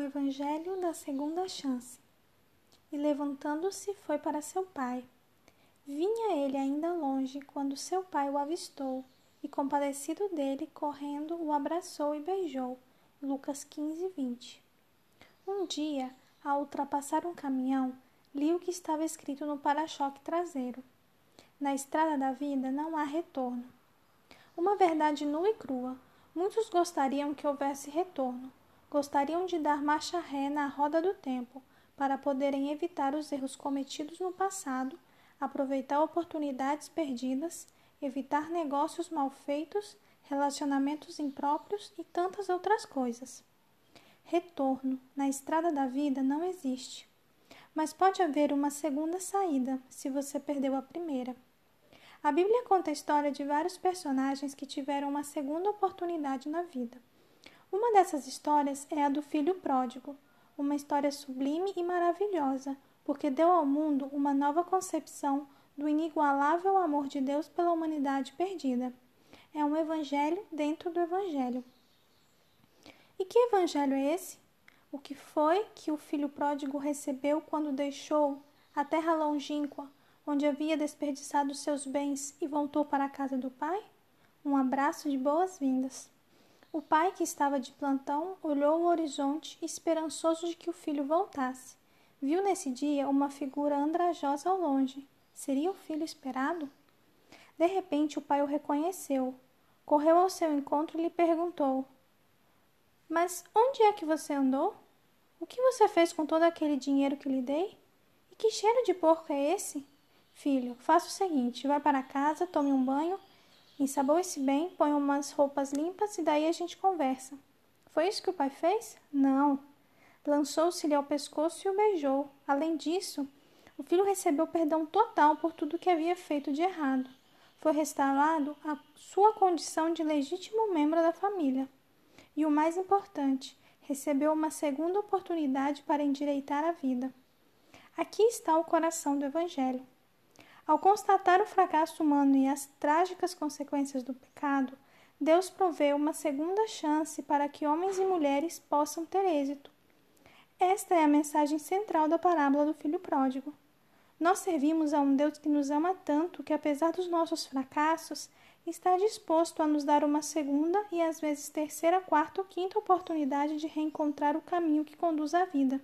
Evangelho da Segunda Chance. E levantando-se, foi para seu pai. Vinha ele ainda longe quando seu pai o avistou, e compadecido dele, correndo, o abraçou e beijou. Lucas 15, 20. Um dia, ao ultrapassar um caminhão, li o que estava escrito no para-choque traseiro. Na estrada da vida não há retorno. Uma verdade nua e crua. Muitos gostariam que houvesse retorno gostariam de dar marcha ré na roda do tempo para poderem evitar os erros cometidos no passado, aproveitar oportunidades perdidas, evitar negócios mal feitos, relacionamentos impróprios e tantas outras coisas. Retorno na estrada da vida não existe, mas pode haver uma segunda saída se você perdeu a primeira. A Bíblia conta a história de vários personagens que tiveram uma segunda oportunidade na vida. Uma dessas histórias é a do filho pródigo, uma história sublime e maravilhosa, porque deu ao mundo uma nova concepção do inigualável amor de Deus pela humanidade perdida. É um evangelho dentro do evangelho. E que evangelho é esse? O que foi que o filho pródigo recebeu quando deixou a terra longínqua, onde havia desperdiçado seus bens e voltou para a casa do pai? Um abraço de boas-vindas. O pai, que estava de plantão, olhou o horizonte, esperançoso de que o filho voltasse. Viu nesse dia uma figura andrajosa ao longe. Seria o filho esperado? De repente, o pai o reconheceu. Correu ao seu encontro e lhe perguntou: Mas onde é que você andou? O que você fez com todo aquele dinheiro que lhe dei? E que cheiro de porco é esse? Filho, faça o seguinte: vá para casa, tome um banho Ensaboe-se bem, põe umas roupas limpas e daí a gente conversa. Foi isso que o pai fez? Não. Lançou-se-lhe ao pescoço e o beijou. Além disso, o filho recebeu perdão total por tudo que havia feito de errado. Foi restaurado a sua condição de legítimo membro da família. E o mais importante, recebeu uma segunda oportunidade para endireitar a vida. Aqui está o coração do Evangelho. Ao constatar o fracasso humano e as trágicas consequências do pecado, Deus provê uma segunda chance para que homens e mulheres possam ter êxito. Esta é a mensagem central da parábola do filho pródigo. Nós servimos a um Deus que nos ama tanto que, apesar dos nossos fracassos, está disposto a nos dar uma segunda e às vezes terceira, quarta ou quinta oportunidade de reencontrar o caminho que conduz à vida.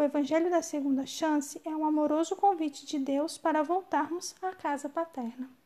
O Evangelho da Segunda Chance é um amoroso convite de Deus para voltarmos à casa paterna.